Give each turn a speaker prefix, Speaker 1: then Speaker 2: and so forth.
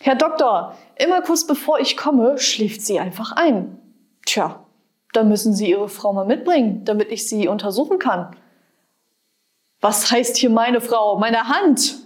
Speaker 1: Herr Doktor, immer kurz bevor ich komme, schläft sie einfach ein. Tja, dann müssen Sie Ihre Frau mal mitbringen, damit ich sie untersuchen kann. Was heißt hier meine Frau? Meine Hand?